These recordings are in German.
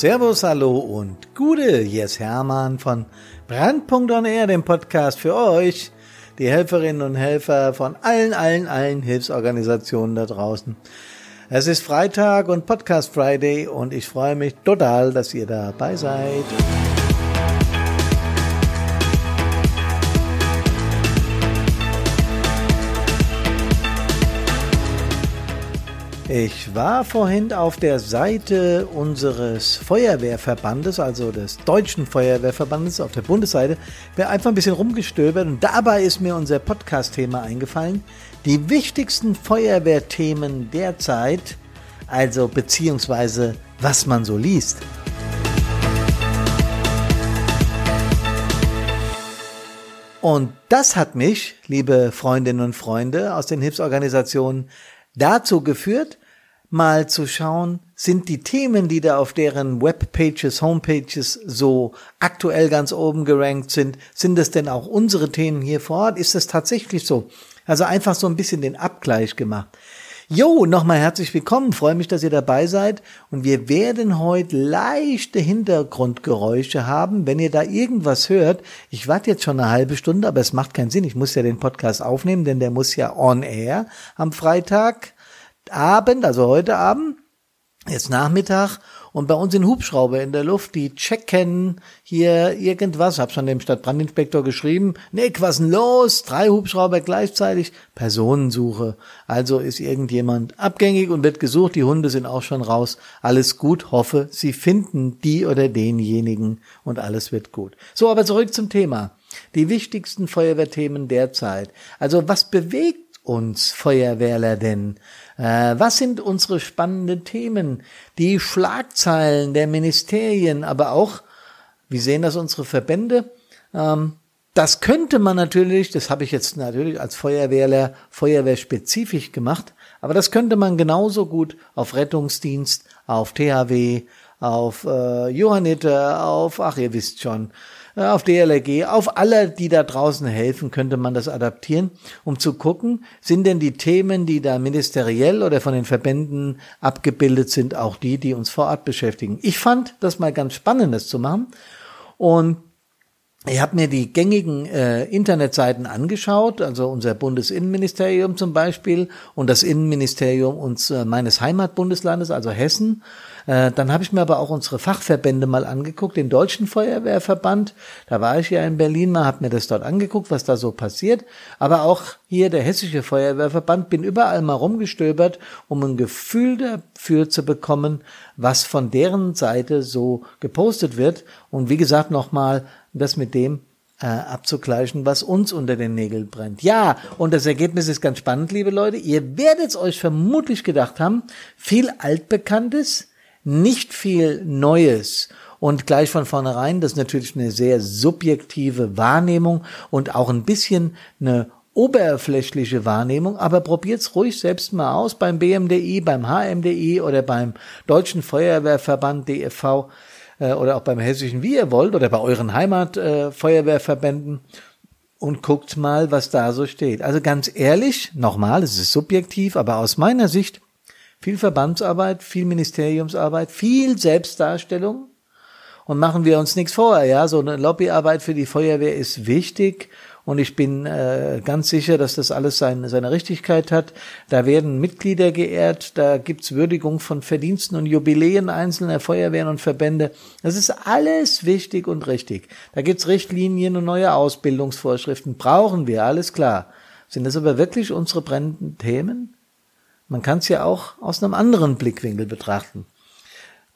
Servus, hallo und Gude, hier ist Hermann von Brandpunkt on Air, dem Podcast für euch, die Helferinnen und Helfer von allen, allen, allen Hilfsorganisationen da draußen. Es ist Freitag und Podcast Friday und ich freue mich total, dass ihr dabei seid. Ich war vorhin auf der Seite unseres Feuerwehrverbandes, also des Deutschen Feuerwehrverbandes auf der Bundesseite, bin einfach ein bisschen rumgestöbert und dabei ist mir unser Podcast-Thema eingefallen. Die wichtigsten Feuerwehrthemen derzeit, also beziehungsweise was man so liest. Und das hat mich, liebe Freundinnen und Freunde aus den Hilfsorganisationen, dazu geführt, mal zu schauen, sind die Themen, die da auf deren Webpages, Homepages so aktuell ganz oben gerankt sind, sind es denn auch unsere Themen hier vor Ort? Ist es tatsächlich so? Also einfach so ein bisschen den Abgleich gemacht. Jo, nochmal herzlich willkommen. Freue mich, dass ihr dabei seid. Und wir werden heute leichte Hintergrundgeräusche haben. Wenn ihr da irgendwas hört, ich warte jetzt schon eine halbe Stunde, aber es macht keinen Sinn. Ich muss ja den Podcast aufnehmen, denn der muss ja on air am Freitag. Abend, also heute Abend, jetzt Nachmittag und bei uns sind Hubschrauber in der Luft, die checken hier irgendwas. Hab schon dem Stadtbrandinspektor geschrieben. Nick, was denn los? Drei Hubschrauber gleichzeitig. Personensuche. Also ist irgendjemand abgängig und wird gesucht. Die Hunde sind auch schon raus. Alles gut. Hoffe, sie finden die oder denjenigen und alles wird gut. So, aber zurück zum Thema. Die wichtigsten Feuerwehrthemen derzeit. Also was bewegt uns Feuerwehrler denn? Äh, was sind unsere spannenden Themen? Die Schlagzeilen der Ministerien, aber auch, wie sehen das unsere Verbände? Ähm, das könnte man natürlich, das habe ich jetzt natürlich als Feuerwehrler feuerwehrspezifisch gemacht, aber das könnte man genauso gut auf Rettungsdienst, auf THW, auf äh, Johanniter, auf, ach ihr wisst schon, auf DLRG, auf alle, die da draußen helfen, könnte man das adaptieren, um zu gucken, sind denn die Themen, die da ministeriell oder von den Verbänden abgebildet sind, auch die, die uns vor Ort beschäftigen. Ich fand das mal ganz spannend, das zu machen. Und ich habe mir die gängigen äh, Internetseiten angeschaut, also unser Bundesinnenministerium zum Beispiel und das Innenministerium uns, äh, meines Heimatbundeslandes, also Hessen. Äh, dann habe ich mir aber auch unsere Fachverbände mal angeguckt, den Deutschen Feuerwehrverband. Da war ich ja in Berlin mal, habe mir das dort angeguckt, was da so passiert. Aber auch hier der Hessische Feuerwehrverband, bin überall mal rumgestöbert, um ein Gefühl dafür zu bekommen, was von deren Seite so gepostet wird. Und wie gesagt nochmal, das mit dem äh, abzugleichen, was uns unter den Nägeln brennt. Ja, und das Ergebnis ist ganz spannend, liebe Leute. Ihr werdet euch vermutlich gedacht haben, viel Altbekanntes, nicht viel Neues. Und gleich von vornherein, das ist natürlich eine sehr subjektive Wahrnehmung und auch ein bisschen eine oberflächliche Wahrnehmung, aber probiert's ruhig selbst mal aus beim BMDI, beim HMDI oder beim Deutschen Feuerwehrverband DFV äh, oder auch beim Hessischen, wie ihr wollt, oder bei euren Heimatfeuerwehrverbänden äh, und guckt mal, was da so steht. Also ganz ehrlich, nochmal, es ist subjektiv, aber aus meiner Sicht viel Verbandsarbeit, viel Ministeriumsarbeit, viel Selbstdarstellung. Und machen wir uns nichts vor, ja, so eine Lobbyarbeit für die Feuerwehr ist wichtig und ich bin äh, ganz sicher, dass das alles seine, seine Richtigkeit hat. Da werden Mitglieder geehrt, da gibt's Würdigung von Verdiensten und Jubiläen einzelner Feuerwehren und Verbände. Das ist alles wichtig und richtig. Da gibt's Richtlinien und neue Ausbildungsvorschriften. Brauchen wir, alles klar. Sind das aber wirklich unsere brennenden Themen? Man kann es ja auch aus einem anderen Blickwinkel betrachten.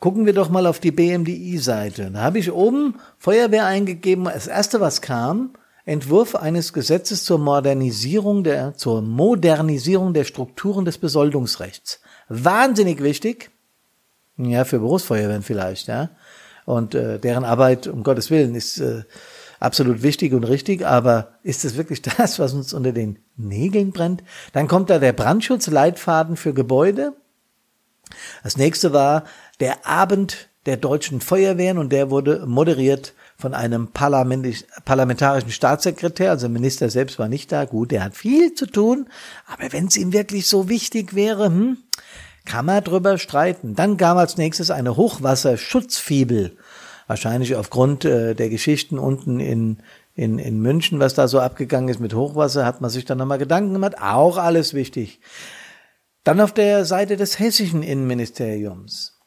Gucken wir doch mal auf die BMDI-Seite. Da habe ich oben Feuerwehr eingegeben. Das erste, was kam, Entwurf eines Gesetzes zur Modernisierung der, zur Modernisierung der Strukturen des Besoldungsrechts. Wahnsinnig wichtig. Ja, für Berufsfeuerwehren vielleicht, ja. Und äh, deren Arbeit, um Gottes Willen, ist äh, absolut wichtig und richtig, aber ist es wirklich das, was uns unter den Nägeln brennt? Dann kommt da der Brandschutzleitfaden für Gebäude. Das nächste war der Abend der deutschen Feuerwehren und der wurde moderiert von einem parlamentarischen Staatssekretär, also Minister selbst war nicht da, gut, der hat viel zu tun, aber wenn es ihm wirklich so wichtig wäre, hm, Kann man drüber streiten. Dann kam als nächstes eine Hochwasserschutzfibel. Wahrscheinlich aufgrund äh, der Geschichten unten in, in, in München, was da so abgegangen ist mit Hochwasser, hat man sich dann nochmal Gedanken gemacht. Auch alles wichtig. Dann auf der Seite des hessischen Innenministeriums.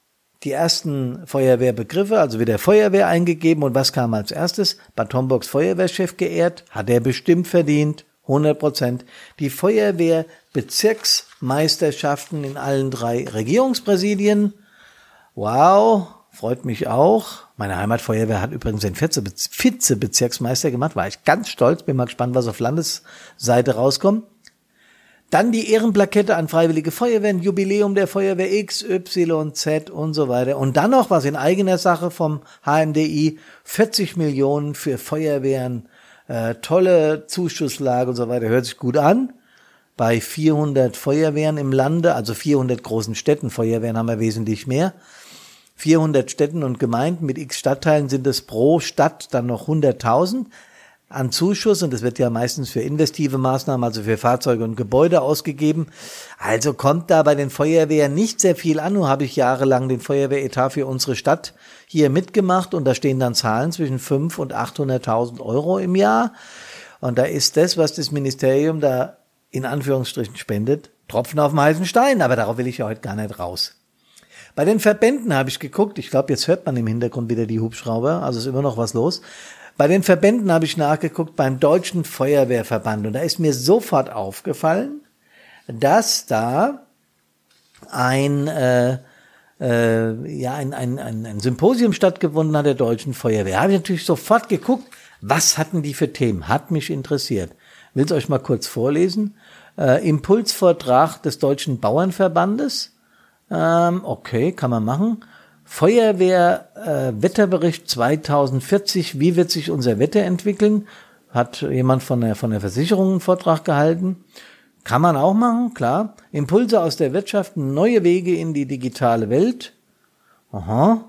Die ersten Feuerwehrbegriffe, also wieder Feuerwehr eingegeben und was kam als erstes? Bad Homburgs Feuerwehrchef geehrt, hat er bestimmt verdient, 100 Prozent. Die Feuerwehrbezirksmeisterschaften in allen drei Regierungspräsidien. Wow, freut mich auch. Meine Heimatfeuerwehr hat übrigens den Vize-Bezirksmeister gemacht, war ich ganz stolz, bin mal gespannt, was auf Landesseite rauskommt. Dann die Ehrenplakette an Freiwillige Feuerwehren, Jubiläum der Feuerwehr X, Y, Z und so weiter. Und dann noch was in eigener Sache vom HMDI, 40 Millionen für Feuerwehren, äh, tolle Zuschusslage und so weiter, hört sich gut an. Bei 400 Feuerwehren im Lande, also 400 großen Städten, Feuerwehren haben wir wesentlich mehr. 400 Städten und Gemeinden mit x Stadtteilen sind es pro Stadt dann noch 100.000 an Zuschuss und das wird ja meistens für investive Maßnahmen, also für Fahrzeuge und Gebäude ausgegeben. Also kommt da bei den Feuerwehren nicht sehr viel an. Nur habe ich jahrelang den Feuerwehretat für unsere Stadt hier mitgemacht und da stehen dann Zahlen zwischen 5 und 800.000 Euro im Jahr. Und da ist das, was das Ministerium da in Anführungsstrichen spendet, Tropfen auf dem heißen Stein. Aber darauf will ich ja heute gar nicht raus. Bei den Verbänden habe ich geguckt. Ich glaube, jetzt hört man im Hintergrund wieder die Hubschrauber. Also ist immer noch was los. Bei den Verbänden habe ich nachgeguckt, beim Deutschen Feuerwehrverband. Und da ist mir sofort aufgefallen, dass da ein, äh, äh, ja, ein, ein, ein, ein Symposium stattgefunden hat der Deutschen Feuerwehr. Habe ich natürlich sofort geguckt, was hatten die für Themen? Hat mich interessiert. Will es euch mal kurz vorlesen. Äh, Impulsvortrag des Deutschen Bauernverbandes. Ähm, okay, kann man machen. Feuerwehr äh, Wetterbericht 2040, wie wird sich unser Wetter entwickeln? Hat jemand von der, von der Versicherung einen Vortrag gehalten. Kann man auch machen, klar. Impulse aus der Wirtschaft, neue Wege in die digitale Welt. Aha.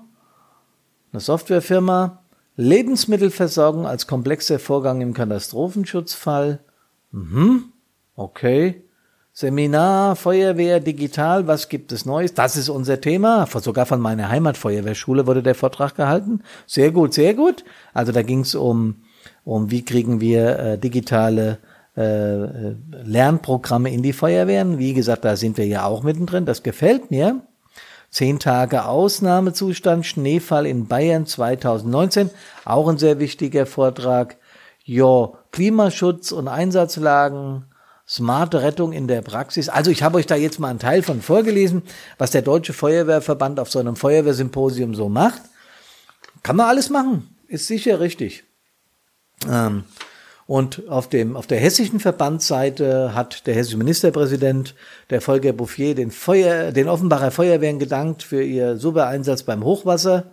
Eine Softwarefirma. Lebensmittelversorgung als komplexer Vorgang im Katastrophenschutzfall. Mhm. Okay. Seminar, Feuerwehr, digital, was gibt es Neues? Das ist unser Thema. Sogar von meiner Heimatfeuerwehrschule wurde der Vortrag gehalten. Sehr gut, sehr gut. Also da ging es um, um, wie kriegen wir äh, digitale äh, Lernprogramme in die Feuerwehren. Wie gesagt, da sind wir ja auch mittendrin. Das gefällt mir. Zehn Tage Ausnahmezustand, Schneefall in Bayern 2019. Auch ein sehr wichtiger Vortrag. Ja, Klimaschutz und Einsatzlagen, smarte Rettung in der Praxis. Also ich habe euch da jetzt mal einen Teil von vorgelesen, was der Deutsche Feuerwehrverband auf so einem Feuerwehrsymposium so macht. Kann man alles machen, ist sicher richtig. Ähm, und auf dem, auf der hessischen Verbandsseite hat der hessische Ministerpräsident, der Volker Bouffier, den Feuer, den Offenbacher Feuerwehren gedankt für ihr super Einsatz beim Hochwasser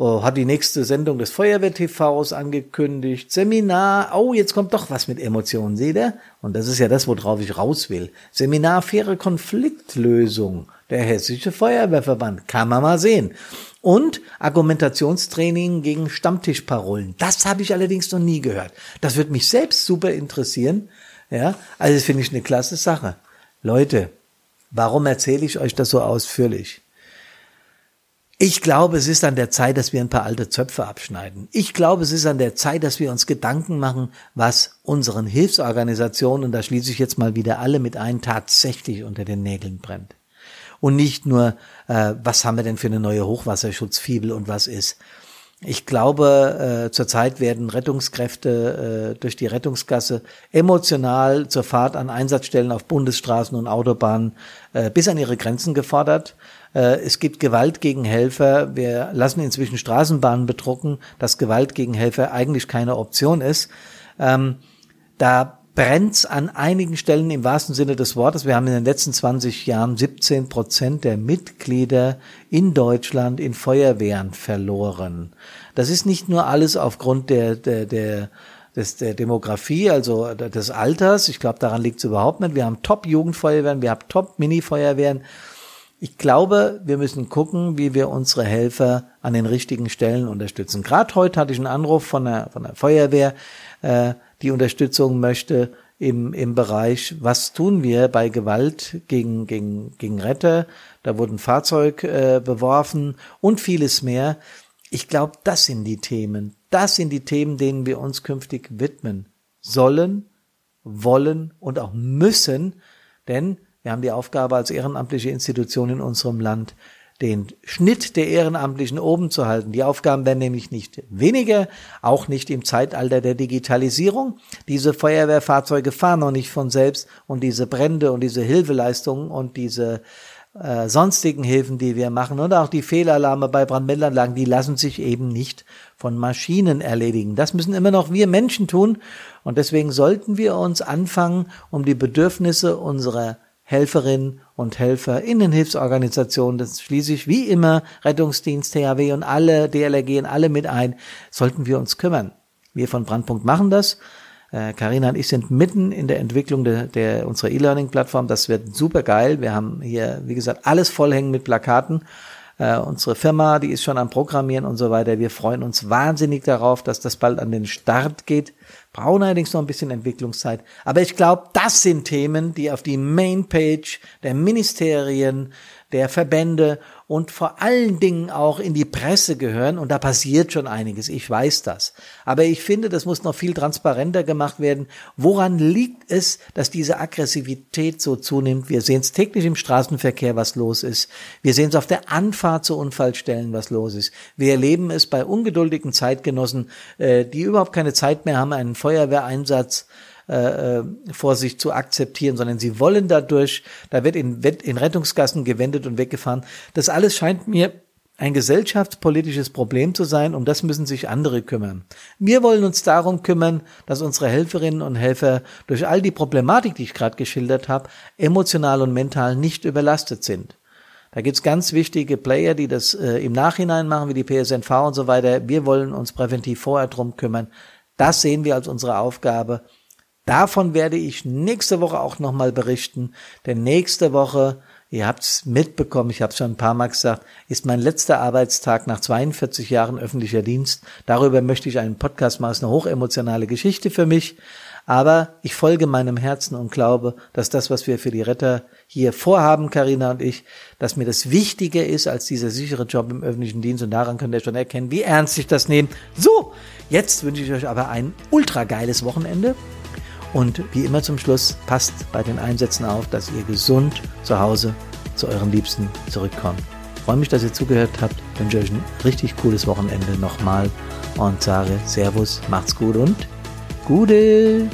Oh, hat die nächste Sendung des Feuerwehr-TVs angekündigt. Seminar, oh, jetzt kommt doch was mit Emotionen, seht ihr? Und das ist ja das, worauf ich raus will. Seminar faire Konfliktlösung. Der Hessische Feuerwehrverband. Kann man mal sehen. Und Argumentationstraining gegen Stammtischparolen. Das habe ich allerdings noch nie gehört. Das wird mich selbst super interessieren. Ja, also das finde ich eine klasse Sache. Leute, warum erzähle ich euch das so ausführlich? Ich glaube, es ist an der Zeit, dass wir ein paar alte Zöpfe abschneiden. Ich glaube, es ist an der Zeit, dass wir uns Gedanken machen, was unseren Hilfsorganisationen, und da schließe ich jetzt mal wieder alle mit ein, tatsächlich unter den Nägeln brennt. Und nicht nur, äh, was haben wir denn für eine neue Hochwasserschutzfibel und was ist. Ich glaube, äh, zurzeit werden Rettungskräfte äh, durch die Rettungsgasse emotional zur Fahrt an Einsatzstellen auf Bundesstraßen und Autobahnen äh, bis an ihre Grenzen gefordert. Äh, es gibt Gewalt gegen Helfer. Wir lassen inzwischen Straßenbahnen bedrucken, dass Gewalt gegen Helfer eigentlich keine Option ist. Ähm, da brennt's an einigen Stellen im wahrsten Sinne des Wortes. Wir haben in den letzten 20 Jahren 17 Prozent der Mitglieder in Deutschland in Feuerwehren verloren. Das ist nicht nur alles aufgrund der, der, der des, der Demografie, also des Alters. Ich glaube, daran liegt es überhaupt nicht. Wir haben Top-Jugendfeuerwehren, wir haben Top-Mini-Feuerwehren. Ich glaube, wir müssen gucken, wie wir unsere Helfer an den richtigen Stellen unterstützen. Gerade heute hatte ich einen Anruf von der, von der Feuerwehr, äh, die Unterstützung möchte. im, im Bereich, was tun wir bei Gewalt gegen, gegen, gegen Retter. Da wurden Fahrzeug äh, beworfen und vieles mehr. Ich glaube, das sind die Themen. Das sind die Themen, denen wir uns künftig widmen sollen, wollen und auch müssen, denn wir haben die Aufgabe als ehrenamtliche Institution in unserem Land, den Schnitt der Ehrenamtlichen oben zu halten. Die Aufgaben werden nämlich nicht weniger, auch nicht im Zeitalter der Digitalisierung. Diese Feuerwehrfahrzeuge fahren noch nicht von selbst und diese Brände und diese Hilfeleistungen und diese äh, sonstigen Hilfen, die wir machen und auch die Fehlalarme bei Brandmeldeanlagen, die lassen sich eben nicht von Maschinen erledigen. Das müssen immer noch wir Menschen tun und deswegen sollten wir uns anfangen, um die Bedürfnisse unserer Helferinnen und Helfer in den Hilfsorganisationen, das schließe ich wie immer Rettungsdienst, THW und alle DLRG und alle mit ein, sollten wir uns kümmern. Wir von Brandpunkt machen das. Karina äh, und ich sind mitten in der Entwicklung der, der unserer E-Learning-Plattform. Das wird super geil. Wir haben hier, wie gesagt, alles vollhängen mit Plakaten. Äh, unsere Firma, die ist schon am Programmieren und so weiter. Wir freuen uns wahnsinnig darauf, dass das bald an den Start geht brauchen allerdings noch ein bisschen Entwicklungszeit. Aber ich glaube, das sind Themen, die auf die Mainpage der Ministerien, der Verbände und vor allen Dingen auch in die Presse gehören. Und da passiert schon einiges. Ich weiß das. Aber ich finde, das muss noch viel transparenter gemacht werden. Woran liegt es, dass diese Aggressivität so zunimmt? Wir sehen es täglich im Straßenverkehr, was los ist. Wir sehen es auf der Anfahrt zu Unfallstellen, was los ist. Wir erleben es bei ungeduldigen Zeitgenossen, äh, die überhaupt keine Zeit mehr haben, einen Feuerwehreinsatz äh, äh, vor sich zu akzeptieren, sondern sie wollen dadurch, da wird in, in Rettungsgassen gewendet und weggefahren. Das alles scheint mir ein gesellschaftspolitisches Problem zu sein, um das müssen sich andere kümmern. Wir wollen uns darum kümmern, dass unsere Helferinnen und Helfer durch all die Problematik, die ich gerade geschildert habe, emotional und mental nicht überlastet sind. Da gibt's ganz wichtige Player, die das äh, im Nachhinein machen, wie die PSNV und so weiter. Wir wollen uns präventiv vorher drum kümmern. Das sehen wir als unsere Aufgabe Davon werde ich nächste Woche auch nochmal berichten, denn nächste Woche, ihr habt's mitbekommen, ich habe schon ein paar Mal gesagt, ist mein letzter Arbeitstag nach 42 Jahren öffentlicher Dienst. Darüber möchte ich einen Podcast machen, ist eine hochemotionale Geschichte für mich. Aber ich folge meinem Herzen und glaube, dass das, was wir für die Retter hier vorhaben, Karina und ich, dass mir das wichtiger ist als dieser sichere Job im öffentlichen Dienst. Und daran könnt ihr schon erkennen, wie ernst ich das nehme. So, jetzt wünsche ich euch aber ein ultra geiles Wochenende. Und wie immer zum Schluss, passt bei den Einsätzen auf, dass ihr gesund zu Hause zu euren Liebsten zurückkommt. Ich freue mich, dass ihr zugehört habt. Ich wünsche euch ein richtig cooles Wochenende nochmal und sage Servus, macht's gut und Gute!